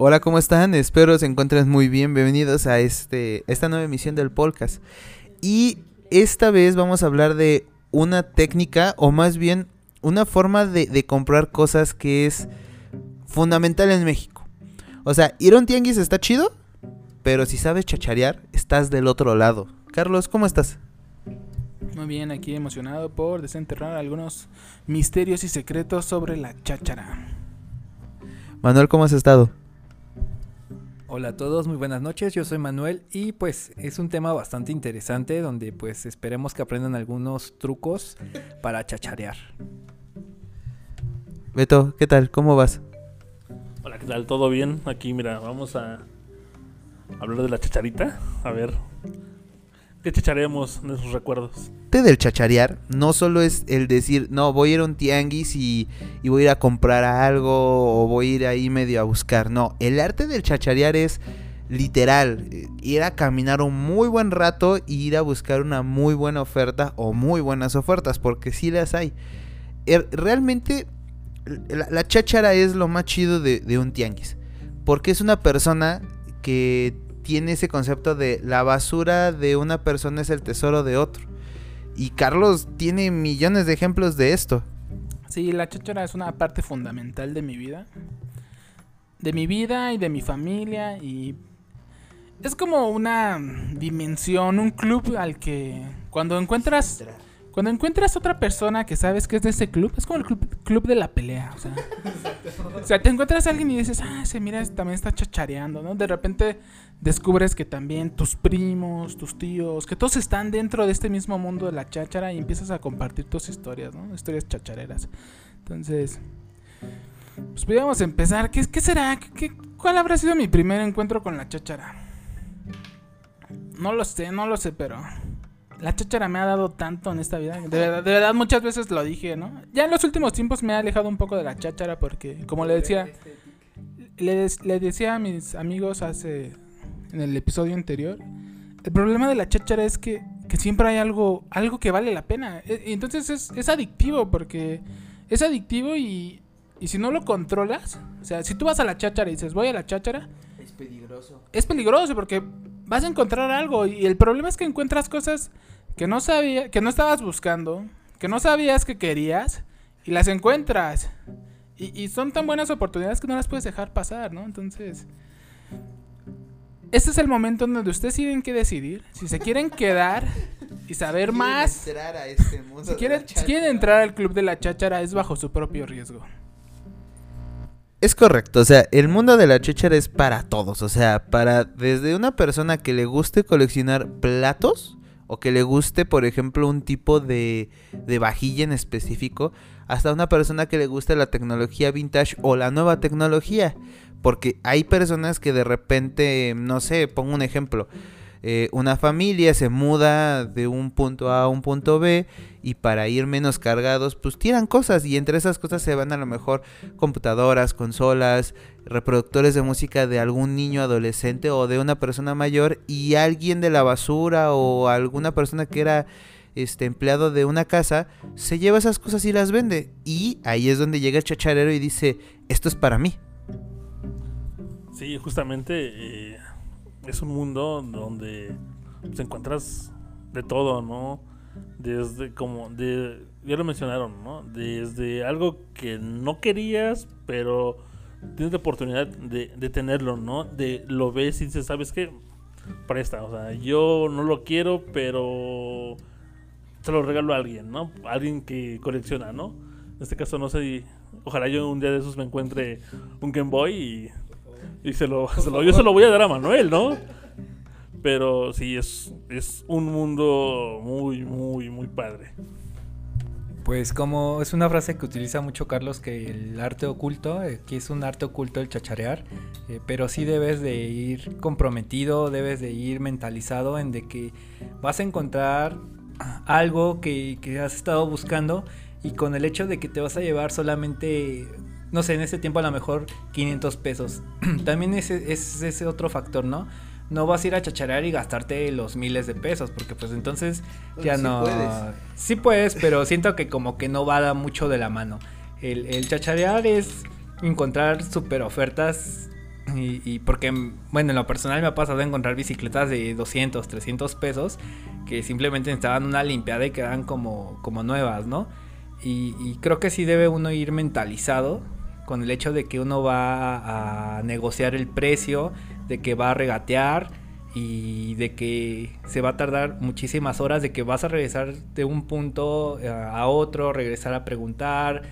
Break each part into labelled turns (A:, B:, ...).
A: Hola, ¿cómo están? Espero se encuentren muy bien. Bienvenidos a este, esta nueva emisión del podcast. Y esta vez vamos a hablar de una técnica, o más bien una forma de, de comprar cosas que es fundamental en México. O sea, ir a un tianguis está chido, pero si sabes chacharear, estás del otro lado. Carlos, ¿cómo estás?
B: Muy bien, aquí emocionado por desenterrar algunos misterios y secretos sobre la cháchara.
A: Manuel, ¿cómo has estado?
C: Hola a todos, muy buenas noches, yo soy Manuel y pues es un tema bastante interesante donde pues esperemos que aprendan algunos trucos para chacharear.
A: Beto, ¿qué tal? ¿Cómo vas?
D: Hola, ¿qué tal? ¿Todo bien? Aquí, mira, vamos a hablar de la chacharita. A ver, ¿qué chacharemos en esos recuerdos?
A: arte del chacharear no solo es el decir, no, voy a ir a un tianguis y, y, voy a ir a comprar algo o voy a ir ahí medio a buscar. No, el arte del chacharear es literal, ir a caminar un muy buen rato e ir a buscar una muy buena oferta o muy buenas ofertas, porque sí las hay. Er, realmente la, la cháchara es lo más chido de, de un tianguis, porque es una persona que tiene ese concepto de la basura de una persona es el tesoro de otro. Y Carlos tiene millones de ejemplos de esto.
B: Sí, la cháchara es una parte fundamental de mi vida. De mi vida y de mi familia. Y es como una dimensión, un club al que cuando encuentras... Cuando encuentras otra persona que sabes que es de ese club, es como el club, de la pelea. O sea, te encuentras a alguien y dices, ah, se mira, también está chachareando, ¿no? De repente descubres que también tus primos, tus tíos, que todos están dentro de este mismo mundo de la cháchara y empiezas a compartir tus historias, ¿no? Historias chachareras. Entonces, pues podríamos empezar. ¿Qué, qué será? ¿Qué, ¿Cuál habrá sido mi primer encuentro con la cháchara? No lo sé, no lo sé, pero la cháchara me ha dado tanto en esta vida. De verdad, de verdad, muchas veces lo dije, ¿no? Ya en los últimos tiempos me he alejado un poco de la cháchara porque, como le decía, le, le decía a mis amigos hace en el episodio anterior, el problema de la cháchara es que, que siempre hay algo, algo que vale la pena. Y entonces es, es adictivo porque es adictivo y, y, si no lo controlas, o sea, si tú vas a la cháchara y dices, voy a la cháchara,
A: es peligroso.
B: Es peligroso porque vas a encontrar algo y el problema es que encuentras cosas que no sabía, que no estabas buscando, que no sabías que querías y las encuentras. Y, y son tan buenas oportunidades que no las puedes dejar pasar, ¿no? Entonces, este es el momento en donde ustedes tienen que decidir si se quieren quedar y saber
A: si
B: más.
A: Entrar a este mundo
B: si, quieren, si quieren entrar al club de la cháchara es bajo su propio riesgo.
A: Es correcto, o sea, el mundo de la cháchara es para todos, o sea, para desde una persona que le guste coleccionar platos o que le guste, por ejemplo, un tipo de, de vajilla en específico, hasta una persona que le guste la tecnología vintage o la nueva tecnología. Porque hay personas que de repente, no sé, pongo un ejemplo. Eh, una familia se muda de un punto A a un punto B y para ir menos cargados, pues tiran cosas y entre esas cosas se van a lo mejor computadoras, consolas, reproductores de música de algún niño adolescente o de una persona mayor y alguien de la basura o alguna persona que era este empleado de una casa se lleva esas cosas y las vende y ahí es donde llega el chacharero y dice, esto es para mí.
D: Sí, justamente eh, es un mundo donde pues, encuentras de todo, ¿no? Desde como, de, ya lo mencionaron, ¿no? Desde algo que no querías, pero tienes la oportunidad de, tenerlo, ¿no? De lo ves y dices, ¿sabes qué? Presta, o sea, yo no lo quiero, pero se lo regalo a alguien, ¿no? Alguien que colecciona, ¿no? En este caso, no sé, ojalá yo un día de esos me encuentre un Game Boy y y se lo, se lo, yo se lo voy a dar a Manuel, ¿no? Pero sí, es, es un mundo muy, muy, muy padre.
C: Pues como es una frase que utiliza mucho Carlos, que el arte oculto, eh, que es un arte oculto el chacharear, eh, pero sí debes de ir comprometido, debes de ir mentalizado en de que vas a encontrar algo que, que has estado buscando y con el hecho de que te vas a llevar solamente no sé, en ese tiempo a lo mejor 500 pesos. También es, es, ese otro factor, ¿no? No vas a ir a chacharear y gastarte los miles de pesos, porque pues entonces ya
A: sí
C: no...
A: Puedes.
C: Sí puedes, pero siento que como que no va mucho de la mano. El, el chacharear es encontrar super ofertas Y, y porque, bueno, en lo personal me ha pasado de encontrar bicicletas de 200, 300 pesos que simplemente necesitaban una limpiada y quedan como, como nuevas, ¿no? Y, y creo que sí debe uno ir mentalizado con el hecho de que uno va a negociar el precio, de que va a regatear y de que se va a tardar muchísimas horas, de que vas a regresar de un punto eh, a otro, regresar a preguntar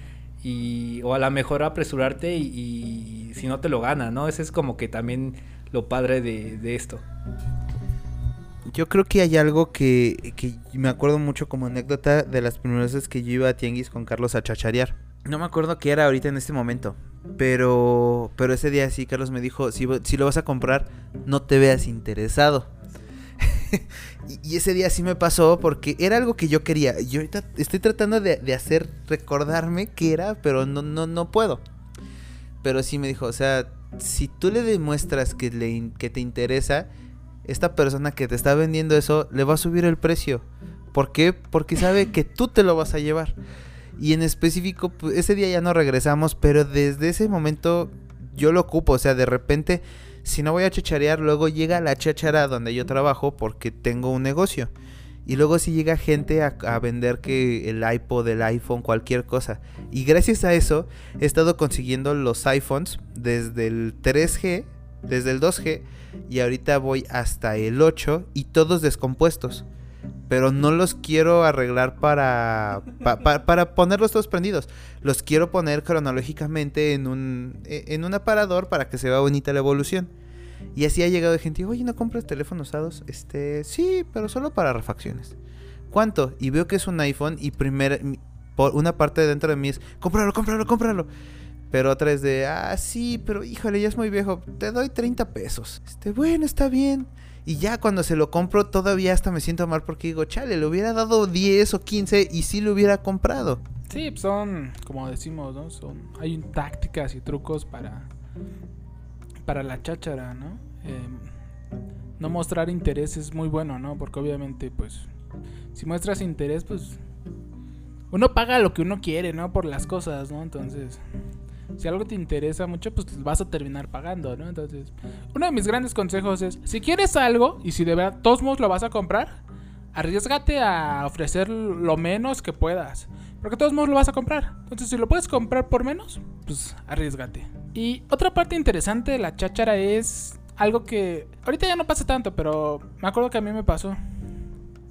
C: y o a lo mejor apresurarte y, si no te lo gana, ¿no? Ese es como que también lo padre de, de esto.
A: Yo creo que hay algo que, que me acuerdo mucho como anécdota de las primeras veces que yo iba a Tianguis con Carlos a chacharear. No me acuerdo qué era ahorita en este momento. Pero, pero ese día sí, Carlos me dijo, si, si lo vas a comprar, no te veas interesado. y, ese día sí me pasó porque era algo que yo quería. Yo ahorita estoy tratando de, de hacer recordarme qué era, pero no, no, no puedo. Pero sí me dijo, o sea, si tú le demuestras que, le, que te interesa, esta persona que te está vendiendo eso le va a subir el precio. ¿Por qué? Porque sabe que tú te lo vas a llevar. Y en específico, pues, ese día ya no regresamos, pero desde ese momento yo lo ocupo. O sea, de repente, si no voy a chacharear, luego llega la chachara donde yo trabajo porque tengo un negocio. Y luego si llega gente a, a, vender que el iPod, el iPhone, cualquier cosa. Y gracias a eso he estado consiguiendo los iPhones desde el 3G, desde el 2G, y ahorita voy hasta el 8 y todos descompuestos. Pero no los quiero arreglar para, pa, pa, para ponerlos todos prendidos. Los quiero poner cronológicamente en un, en un aparador para que se vea bonita la evolución. Y así ha llegado gente, oye, ¿no compras teléfonos usados? Este, sí, pero solo para refacciones. ¿Cuánto? Y veo que es un iPhone y primera, por una parte dentro de mí es, cómpralo, cómpralo, cómpralo. Pero otra es de, ah, sí, pero híjole, ya es muy viejo, te doy 30 pesos. Este, bueno, está bien. Y ya cuando se lo compro, todavía hasta me siento mal porque digo, chale, le hubiera dado 10 o 15 y sí lo hubiera comprado.
B: Sí, son, como decimos, ¿no? Son, hay tácticas y trucos para, para la cháchara, ¿no? Eh, no mostrar interés es muy bueno, ¿no? Porque obviamente, pues, si muestras interés, pues, uno paga lo que uno quiere, ¿no? Por las cosas, ¿no? Entonces, si algo te interesa mucho, pues vas a terminar pagando, ¿no? Entonces, uno de mis grandes consejos es, si quieres algo y si de verdad todos modos lo vas a comprar, arriesgate a ofrecer lo menos que puedas. Porque todos modos lo vas a comprar. Entonces, si lo puedes comprar por menos, pues arriesgate. Y otra parte interesante de la cháchara es algo que ahorita ya no pasa tanto, pero me acuerdo que a mí me pasó.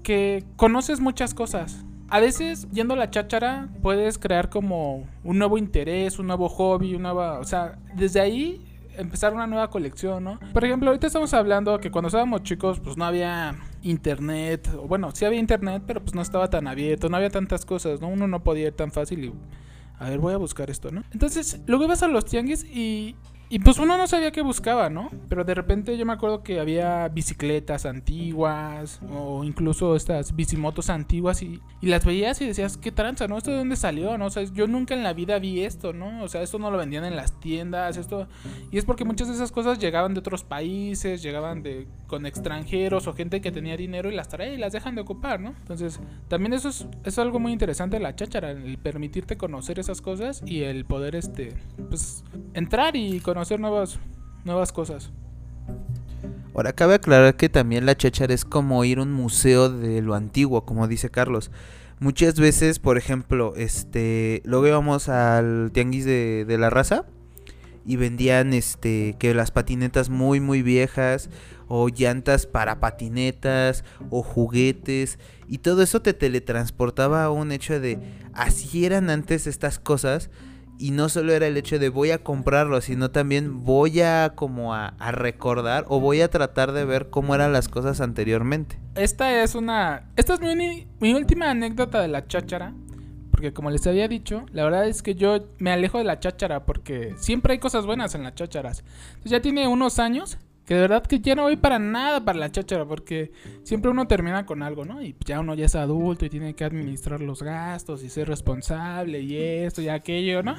B: Que conoces muchas cosas. A veces, yendo a la cháchara, puedes crear como un nuevo interés, un nuevo hobby, una nueva... O sea, desde ahí empezar una nueva colección, ¿no? Por ejemplo, ahorita estamos hablando que cuando estábamos chicos, pues no había internet. O bueno, sí había internet, pero pues no estaba tan abierto, no había tantas cosas, ¿no? Uno no podía ir tan fácil y... A ver, voy a buscar esto, ¿no? Entonces, luego ibas a los tianguis y y pues uno no sabía qué buscaba, ¿no? Pero de repente yo me acuerdo que había bicicletas antiguas o incluso estas bicimotos antiguas y, y las veías y decías, ¿qué tranza, no? ¿Esto de dónde salió, no? O sea, yo nunca en la vida vi esto, ¿no? O sea, esto no lo vendían en las tiendas, esto... Y es porque muchas de esas cosas llegaban de otros países, llegaban de con extranjeros o gente que tenía dinero y las trae y las dejan de ocupar, ¿no? Entonces, también eso es, es algo muy interesante la cháchara, el permitirte conocer esas cosas y el poder, este, pues, entrar y conocer conocer nuevas, nuevas cosas.
A: Ahora cabe aclarar que también la cháchara es como ir a un museo de lo antiguo, como dice Carlos. Muchas veces, por ejemplo, este, luego íbamos al tianguis de, de la raza y vendían este que las patinetas muy muy viejas o llantas para patinetas o juguetes y todo eso te teletransportaba a un hecho de así eran antes estas cosas y no solo era el hecho de voy a comprarlo, sino también voy a como a, recordar o voy a tratar de ver cómo eran las cosas anteriormente.
B: Esta es una... Esta es mi, mi última anécdota de la cháchara. Porque como les había dicho, la verdad es que yo me alejo de la cháchara porque siempre hay cosas buenas en las chácharas. Entonces ya tiene unos años que de verdad que ya no voy para nada para la cháchara porque siempre uno termina con algo, ¿no? Y ya uno ya es adulto y tiene que administrar los gastos y ser responsable y esto y aquello, ¿no?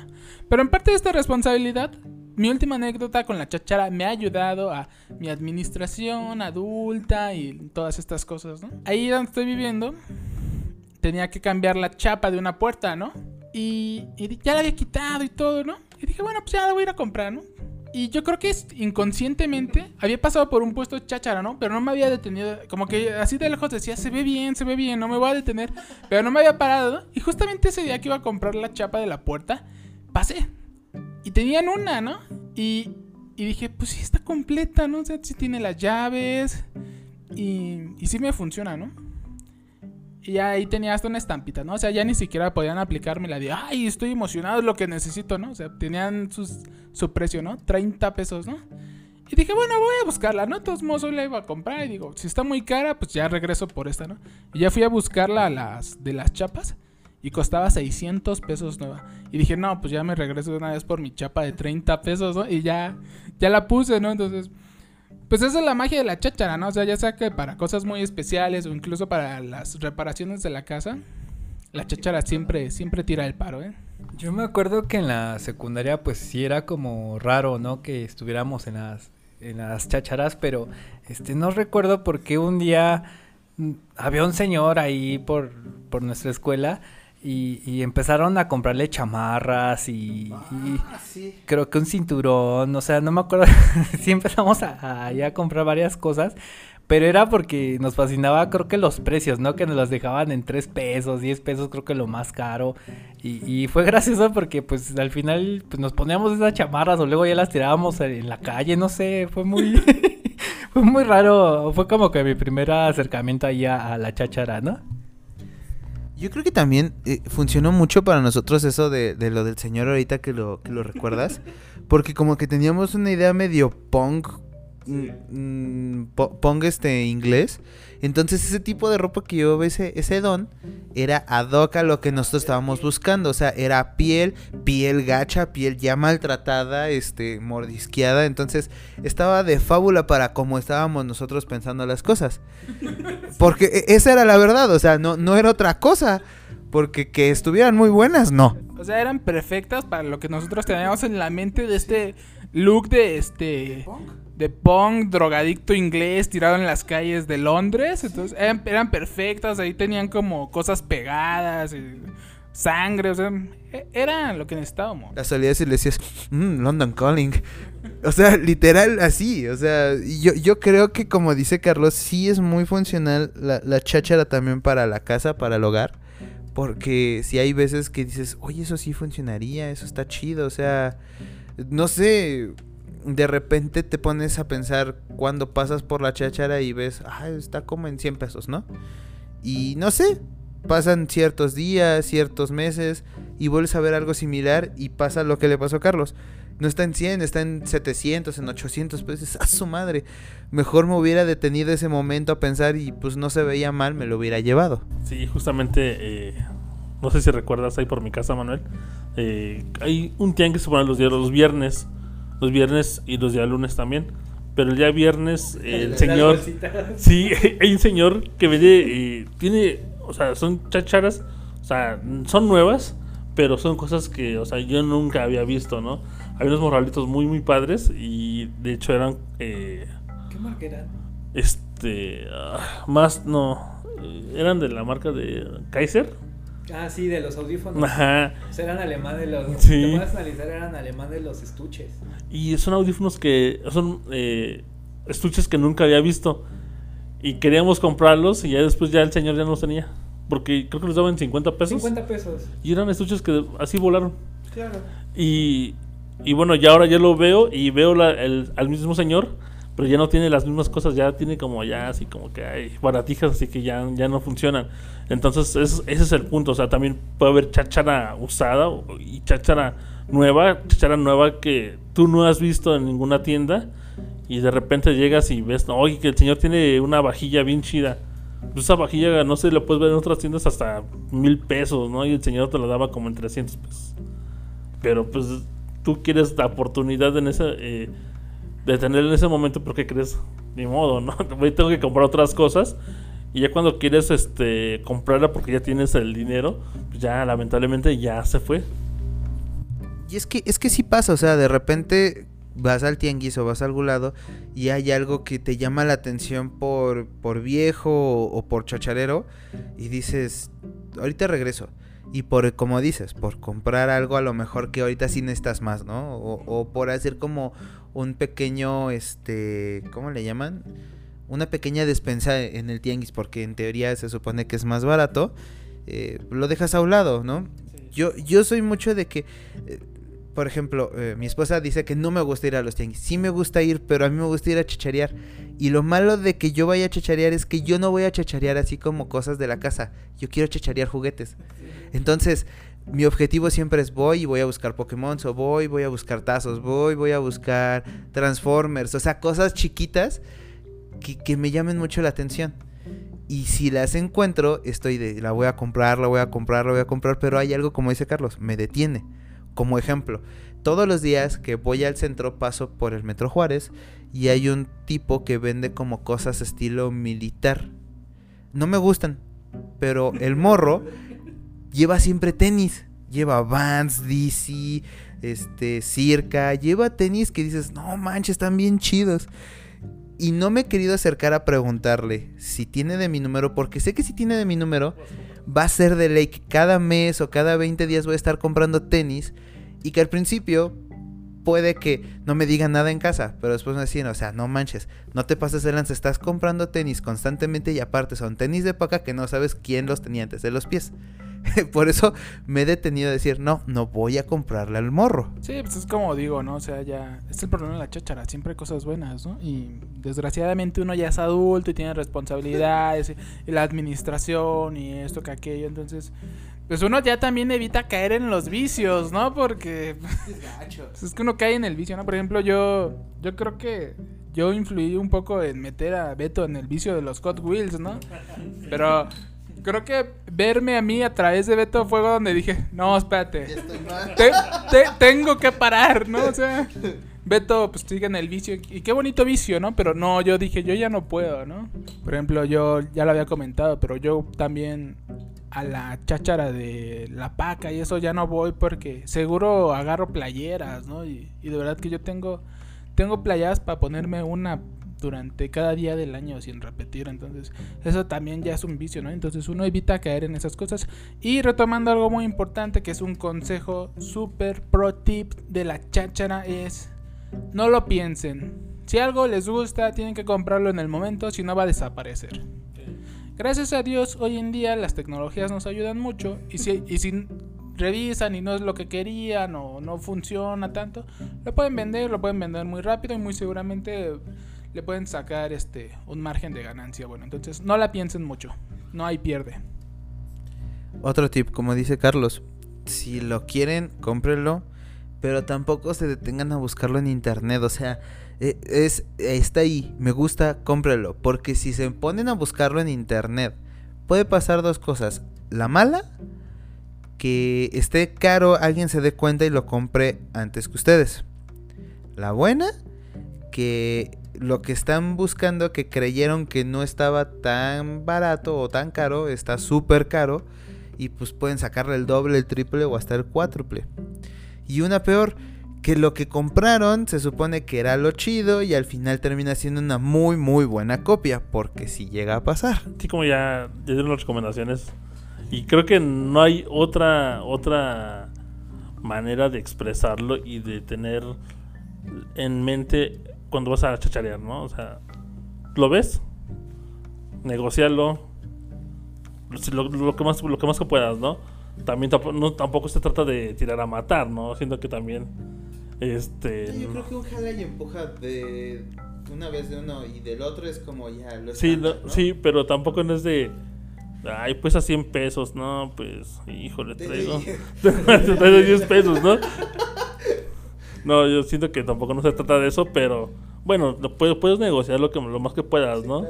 B: Pero en parte de esta responsabilidad, mi última anécdota con la cháchara me ha ayudado a mi administración adulta y todas estas cosas, ¿no? Ahí donde estoy viviendo, tenía que cambiar la chapa de una puerta, ¿no? Y, y ya la había quitado y todo, ¿no? Y dije, bueno, pues ya la voy a ir a comprar, ¿no? Y yo creo que inconscientemente había pasado por un puesto cháchara, ¿no? Pero no me había detenido. Como que así de lejos decía, se ve bien, se ve bien, no me voy a detener. Pero no me había parado. Y justamente ese día que iba a comprar la chapa de la puerta, pasé. Y tenían una, ¿no? Y, y dije, pues sí está completa, ¿no? O sea, sí tiene las llaves. Y, y sí me funciona, ¿no? Y ahí tenía hasta una estampita, ¿no? O sea, ya ni siquiera podían aplicarme la de, ay, estoy emocionado, es lo que necesito, ¿no? O sea, tenían sus, su precio, ¿no? 30 pesos, ¿no? Y dije, bueno, voy a buscarla, ¿no? Todos modos, la iba a comprar y digo, si está muy cara, pues ya regreso por esta, ¿no? Y ya fui a buscarla a las, de las chapas y costaba 600 pesos nueva. Y dije, no, pues ya me regreso de una vez por mi chapa de 30 pesos, ¿no? Y ya, ya la puse, ¿no? Entonces, pues esa es la magia de la cháchara, ¿no? O sea, ya sea que para cosas muy especiales o incluso para las reparaciones de la casa, la cháchara siempre, siempre tira el paro, ¿eh?
C: Yo me acuerdo que en la secundaria pues sí era como raro, ¿no? Que estuviéramos en las, en las chácharas, pero este no recuerdo por qué un día mm, había un señor ahí por, por nuestra escuela y, y empezaron a comprarle chamarras y, y creo que un cinturón, o sea, no me acuerdo, sí empezamos a, a, comprar varias cosas, pero era porque nos fascinaba, creo que los precios, ¿no? Que nos los dejaban en 3 pesos, 10 pesos, creo que lo más caro. Y, y fue gracioso porque, pues, al final, pues, nos poníamos esas chamarras o luego ya las tirábamos en la calle, no sé, fue muy... fue muy raro, fue como que mi primer acercamiento ahí a, a la cháchara, ¿no?
A: Yo creo que también eh, funcionó mucho para nosotros eso de, de, lo del señor ahorita que lo, que lo recuerdas. Porque como que teníamos una idea medio punk mm, pong este inglés. Entonces ese tipo de ropa que llevaba ese, ese don era ad hoc a lo que nosotros estábamos buscando. O sea, era piel, piel gacha, piel ya maltratada, este, mordisqueada. Entonces estaba de fábula para como estábamos nosotros pensando las cosas. Porque e, esa era la verdad, o sea, no, no era otra cosa. Porque que estuvieran muy buenas, no.
B: O sea, eran perfectas para lo que nosotros teníamos en la mente de este look de este de punk drogadicto inglés tirado en las calles de Londres. Entonces eran, eran perfectas, ahí tenían como cosas pegadas, y sangre, o sea, era lo que necesitábamos.
A: La salías y le decías, mmm, London Calling. O sea, literal así. O sea, yo, yo creo que como dice Carlos, sí es muy funcional la, la cháchara también para la casa, para el hogar. Porque si hay veces que dices, oye, eso sí funcionaría, eso está chido. O sea, no sé, de repente te pones a pensar cuando pasas por la cháchara y ves, ah, está como en 100 pesos, ¿no? Y no sé, pasan ciertos días, ciertos meses y vuelves a ver algo similar y pasa lo que le pasó a Carlos. No está en 100, está en 700, en 800 pesos. ¡A su madre! Mejor me hubiera detenido ese momento a pensar y pues no se veía mal, me lo hubiera llevado.
D: Sí, justamente, eh, no sé si recuerdas ahí por mi casa, Manuel. Eh, hay un tianguis pone los días, los viernes. Los viernes y los días lunes también. Pero el día viernes, eh, el señor. Sí, hay un señor que vende. Eh, tiene. O sea, son chacharas. O sea, son nuevas. Pero son cosas que, o sea, yo nunca había visto, ¿no? Hay unos morralitos muy, muy padres. Y de hecho eran. Eh,
C: ¿Qué marca eran?
D: Este. Uh, más, no. Eran de la marca de Kaiser.
C: Ah, sí, de los audífonos.
D: Ajá.
C: O sea, eran alemán de los.
D: Sí.
C: Te puedes analizar, eran alemán de los estuches.
D: Y son audífonos que son eh, estuches que nunca había visto. Y queríamos comprarlos y ya después ya el señor ya no los tenía. Porque creo que los daban 50 pesos.
C: 50 pesos.
D: Y eran estuches que así volaron.
C: Claro.
D: Y, y bueno, ya ahora ya lo veo y veo la- el- al mismo señor. Pero ya no tiene las mismas cosas, ya tiene como ya así como que hay baratijas, así que ya, ya no funcionan. Entonces es- ese es el punto, o sea, también puede haber cháchara usada y cháchara nueva, cháchara nueva que tú no has visto en ninguna tienda y de repente llegas y ves, no, oye, que el señor tiene una vajilla bien chida. Pues esa vajilla, no sé, la puedes ver en otras tiendas hasta mil pesos, ¿no? Y el señor te la daba como en 300 pesos. Pero pues tú quieres la oportunidad en ese, eh, de tener en ese momento, porque crees, ni modo, ¿no? Voy, tengo que comprar otras cosas. Y ya cuando quieres este, comprarla porque ya tienes el dinero, pues ya lamentablemente ya se fue.
A: Y es que, es que sí pasa, o sea, de repente vas al tianguis o vas a algún lado y hay algo que te llama la atención por, por viejo o, o por chacharero y dices, ahorita regreso. Y por, como dices, por comprar algo a lo mejor que ahorita sí necesitas más, ¿no? O, o por hacer como un pequeño, este, ¿cómo le llaman? Una pequeña despensa en el tianguis, porque en teoría se supone que es más barato, eh, lo dejas a un lado, ¿no? Yo, yo soy mucho de que, eh, por ejemplo, eh, mi esposa dice que no me gusta ir a los tianguis. Sí me gusta ir, pero a mí me gusta ir a chacharear. Y lo malo de que yo vaya a chacharear es que yo no voy a chacharear así como cosas de la casa. Yo quiero chacharear juguetes. Entonces, mi objetivo siempre es voy y voy a buscar Pokémon, o voy, voy a buscar tazos, voy, voy a buscar Transformers, o sea, cosas chiquitas que, que me llamen mucho la atención. Y si las encuentro, estoy de, la voy a comprar, la voy a comprar, la voy a comprar, pero hay algo, como dice Carlos, me detiene. Como ejemplo, todos los días que voy al centro paso por el Metro Juárez y hay un tipo que vende como cosas estilo militar. No me gustan, pero el morro lleva siempre tenis. Lleva Vans, DC, este, Circa, lleva tenis que dices, no manches, están bien chidos. Y no me he querido acercar a preguntarle si tiene de mi número, porque sé que si tiene de mi número, va a ser de ley que cada mes o cada 20 días voy a estar comprando tenis. Y que al principio puede que no me digan nada en casa, pero después me decían, o sea, no manches, no te pases de lanza, estás comprando tenis constantemente y aparte son tenis de paca que no sabes quién los tenía antes de los pies. Por eso me he detenido a decir, no, no voy a comprarle al morro.
B: Sí, pues es como digo, ¿no? O sea, ya es el problema de la cháchara, siempre hay cosas buenas, ¿no? Y desgraciadamente uno ya es adulto y tiene responsabilidades y, la administración y esto que aquello, entonces pues uno ya también evita caer en los vicios, ¿no? Porque es que uno cae en el vicio, ¿no? Por ejemplo, yo yo creo que yo influí un poco en meter a Beto en el vicio de los Hot Wheels, ¿no? Pero creo que verme a mí a través de Beto fue donde dije, no, espérate, tengo que parar, ¿no? O sea, Beto pues sigue en el vicio y qué bonito vicio, ¿no? Pero no, yo dije, yo ya no puedo, ¿no? Por ejemplo, yo ya lo había comentado, pero yo también a la cháchara de la paca y eso ya no voy porque seguro agarro playeras, ¿no? Y, de verdad que yo tengo tengo playeras para ponerme una durante cada día del año sin repetir. Entonces, eso también ya es un vicio, ¿no? Entonces, uno evita caer en esas cosas. Y retomando algo muy importante, que es un consejo super pro tip de la cháchara, es no lo piensen. Si algo les gusta, tienen que comprarlo en el momento, si no va a desaparecer. Gracias a Dios, hoy en día las tecnologías nos ayudan mucho. Y si, revisan y no es lo que querían o no funciona tanto, lo pueden vender, lo pueden vender muy rápido y muy seguramente le pueden sacar este un margen de ganancia. Bueno, entonces no la piensen mucho. No hay pierde.
A: Otro tip, como dice Carlos, si lo quieren, cómprenlo, pero tampoco se detengan a buscarlo en internet, o sea, es está ahí, me gusta, cómprenlo, porque si se ponen a buscarlo en internet, puede pasar dos cosas. La mala, que esté caro, alguien se dé cuenta y lo compre antes que ustedes. La buena, que lo que están buscando que creyeron que no estaba tan barato o tan caro, está súper caro y pues pueden sacarle el doble, el triple o hasta el cuádruple. Y una peor, que lo que compraron se supone que era lo chido y al final termina siendo una muy muy buena copia, porque si llega a pasar.
D: Sí, como ya, ya dieron las recomendaciones y creo que no hay otra otra manera de expresarlo y de tener en mente cuando vas a chacharear, ¿no? O sea, ¿lo ves? Negocialo. Lo, lo, que más, lo que más que puedas, ¿no? También no, tampoco se trata de tirar a matar, ¿no? Siento que también. Este.
A: yo creo que un jala y empuja de una vez de uno y del otro es como ya lo
D: Sí, sí, pero tampoco no es de. Ay, pues a 100 pesos, no, pues, híjole, traigo. traigo 10 pesos, ¿no? No, yo siento que tampoco no se trata de eso, pero bueno, puedes, puedes negociar lo, que, lo más que puedas, ¿no?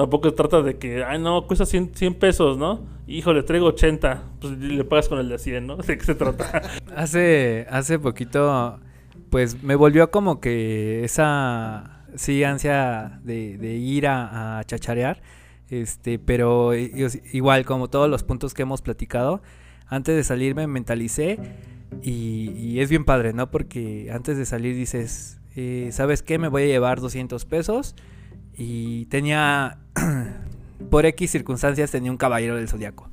D: Tampoco trata de que, ay, no, cuesta 100, 100 pesos, ¿no? Híjole, traigo 80, pues le pagas con el de 100, ¿no? ¿De qué se trata?
C: hace, hace poquito, pues me volvió como que esa, sí, ansia de, ir a, a chacharear, este, pero igual como todos los puntos que hemos platicado, antes de salir me mentalicé y, es bien padre, ¿no? Porque antes de salir dices, eh, ¿sabes qué? Me voy a llevar 200 pesos. Y tenía, por X circunstancias, tenía un caballero del zodiaco.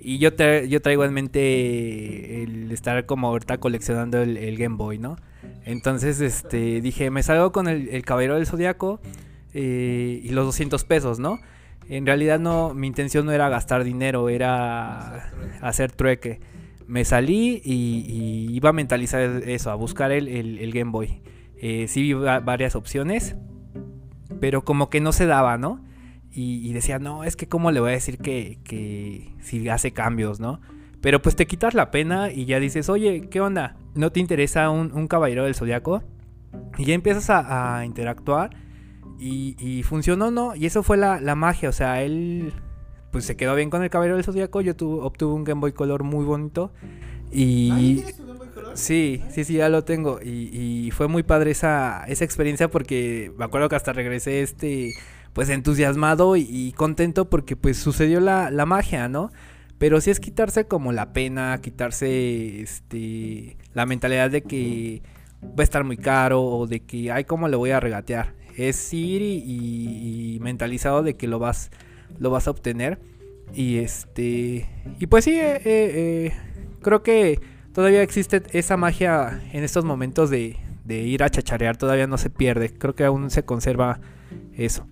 C: Y yo, yo traigo en mente el estar como ahorita coleccionando el, Game Boy, ¿no? Entonces, este, dije, me salgo con el, el Caballero del Zodiaco eh, y los 200 pesos, ¿no? En realidad no, mi intención no era gastar dinero, era hacer trueque. Me salí y, iba a mentalizar eso, a buscar el, el- el Game Boy. Eh, sí vi va- varias opciones, pero como que no se daba, ¿no? Y, decía, no, es que cómo le voy a decir que, que si hace cambios, ¿no? Pero pues te quitas la pena y ya dices, oye, ¿qué onda? ¿No te interesa un, un caballero del zodiaco? Y ya empiezas a, interactuar y, y funcionó, ¿no? Y eso fue la, la magia, o sea, él pues se quedó bien con el caballero del zodiaco, yo tu- obtuve un Game Boy Color muy bonito y... Sí, sí, sí, ya lo tengo. Y, fue muy padre esa, esa experiencia porque me acuerdo que hasta regresé este, pues entusiasmado y, contento porque pues sucedió la, la magia, ¿no? Pero sí es quitarse como la pena, quitarse este, la mentalidad de que va a estar muy caro o de que, ay, ¿cómo le voy a regatear? Es ir y mentalizado de que lo vas, lo vas a obtener. Y este, y pues sí, eh, eh, eh, creo que todavía existe esa magia en estos momentos de, de ir a chacharear, todavía no se pierde. Creo que aún se conserva eso.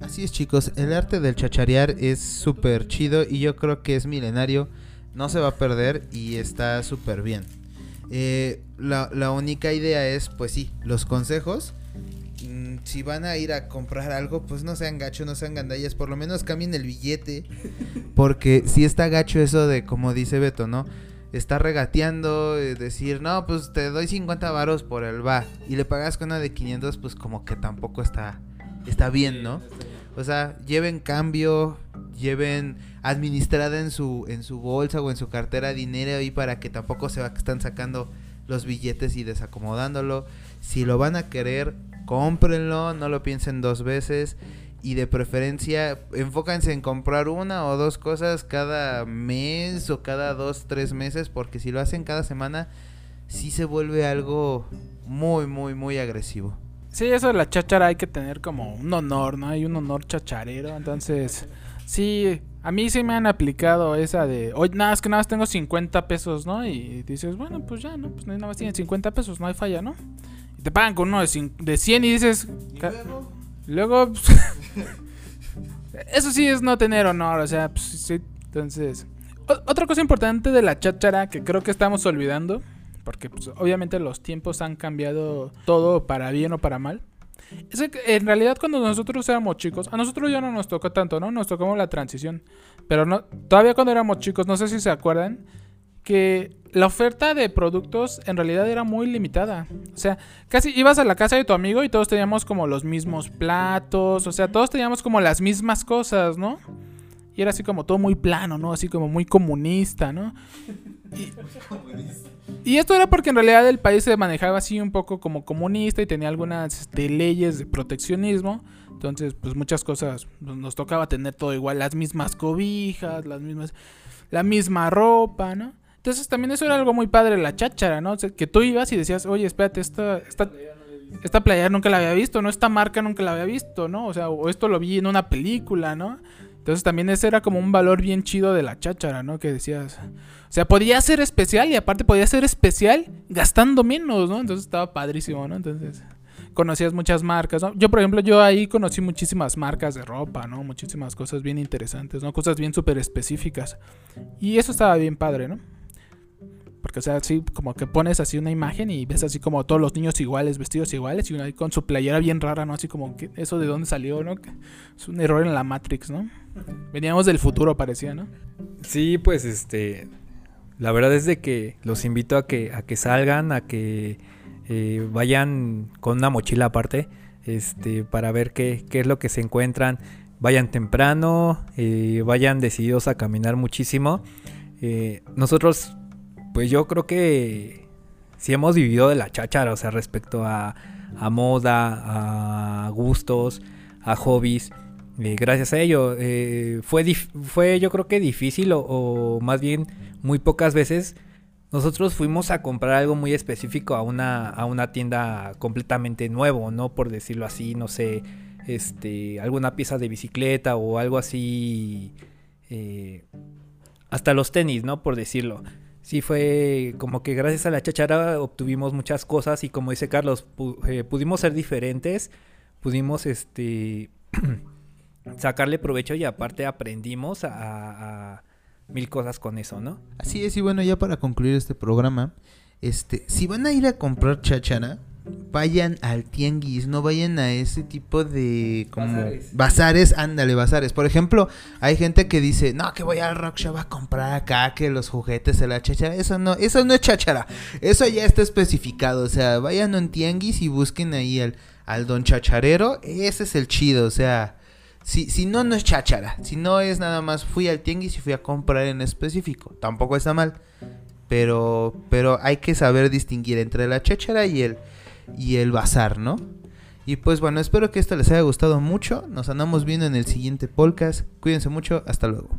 A: Así es chicos, el arte del chacharear es súper chido y yo creo que es milenario, no se va a perder y está súper bien. Eh, la, la única idea es, pues sí, los consejos. Si van a ir a comprar algo, pues no sean gachos, no sean gandallas, por lo menos cambien el billete. Porque si está gacho eso de, como dice Beto, ¿no? Está regateando, eh, decir, no, pues te doy 50 varos por el va. Y le pagas con una de 500, pues como que tampoco está, está bien, ¿no? O sea, lleven cambio, lleven administrada en su, en su bolsa o en su cartera dinero ahí para que tampoco se va que están sacando los billetes y desacomodándolo. Si lo van a querer, cómprenlo, no lo piensen dos veces. Y de preferencia, enfóquense en comprar una o dos cosas cada mes o cada dos, tres meses, porque si lo hacen cada semana, sí se vuelve algo muy, muy, muy agresivo.
B: Sí, eso de la cháchara hay que tener como un honor, ¿no? Hay un honor chacharero. Entonces, sí, a mí sí me han aplicado esa de, oye, nada, es que nada más tengo 50 pesos, ¿no? Y dices, bueno, pues ya, ¿no? Pues nada más tienen 50 pesos, no hay falla, ¿no? Y te pagan con uno de, de 100 y dices, ca- luego, pues, eso sí es no tener honor, o sea, pues sí, entonces... otra cosa importante de la cháchara que creo que estamos olvidando, porque pues, obviamente los tiempos han cambiado todo para bien o para mal. Es que en realidad cuando nosotros éramos chicos, a nosotros ya no nos tocó tanto, ¿no? Nos tocó la transición. Pero no, todavía cuando éramos chicos, no sé si se acuerdan, que la oferta de productos en realidad era muy limitada. O sea, casi ibas a la casa de tu amigo y todos teníamos como los mismos platos, o sea, todos teníamos como las mismas cosas, ¿no? Y era así como todo muy plano, ¿no? Así como muy comunista, ¿no? Y esto era porque en realidad el país se manejaba así un poco como comunista y tenía algunas este, leyes de proteccionismo. Entonces, pues muchas cosas pues, nos tocaba tener todo igual, las mismas cobijas, las mismas, la misma ropa, ¿no? Entonces también eso era algo muy padre, la cháchara, ¿no? O sea, que tú ibas y decías, oye, espérate, esta, esta, esta playera nunca la había visto, ¿no? Esta marca nunca la había visto, ¿no? O sea, o esto lo vi en una película, ¿no? Entonces también ese era como un valor bien chido de la cháchara, ¿no? Que decías... O sea, podía ser especial y aparte podía ser especial gastando menos, ¿no? Entonces estaba padrísimo, ¿no? Entonces conocías muchas marcas, ¿no? Yo, por ejemplo, yo ahí conocí muchísimas marcas de ropa, ¿no? Muchísimas cosas bien interesantes, ¿no? Cosas bien súper específicas. Y eso estaba bien padre, ¿no? Porque, o sea, así como que pones así una imagen y ves así como todos los niños iguales, vestidos iguales, y uno ahí con su playera bien rara, ¿no? Así como que eso de dónde salió, ¿no? Que Es un error en la Matrix, ¿no? Veníamos del futuro, parecía, ¿no?
C: Sí, pues este. La verdad es de que los invito a que, a que salgan, a que eh, vayan con una mochila aparte, este, para ver qué, qué es lo que se encuentran. Vayan temprano, eh, vayan decididos a caminar muchísimo. Eh, nosotros, pues yo creo que sí hemos vivido de la cháchara, o sea, respecto a, moda, a gustos, a hobbies. Eh, gracias a ello, eh, fue, fue yo creo que difícil o, o más bien muy pocas veces nosotros fuimos a comprar algo muy específico a una, a una tienda completamente nuevo, ¿no? Por decirlo así, no sé, este, alguna pieza de bicicleta o algo así, eh, hasta los tenis, ¿no? Por decirlo. Sí fue como que gracias a la chachara obtuvimos muchas cosas y como dice Carlos, pu- eh, pudimos ser diferentes, pudimos este sacarle provecho y aparte aprendimos a, mil cosas con eso, ¿no?
A: Así es, y bueno, ya para concluir este programa, este, si van a ir a comprar cháchara, vayan al tianguis, no vayan a ese tipo de como
C: Bazares.
A: bazares, ándale, bazares. Por ejemplo, hay gente que dice, "No, que voy al rock shop a comprar acá que los juguetes de la cháchara." Eso no, eso no es cháchara. Eso ya está especificado, o sea, vayan a un tianguis y busquen ahí al al don chacharero, ese es el chido, o sea, si, si no, no es cháchara. Si no es nada más fui al tianguis y fui a comprar en específico. Tampoco está mal. Pero, pero hay que saber distinguir entre la cháchara y el, y el bazar, ¿no? Y pues bueno, espero que esto les haya gustado mucho. Nos andamos viendo en el siguiente podcast. Cuídense mucho. Hasta luego.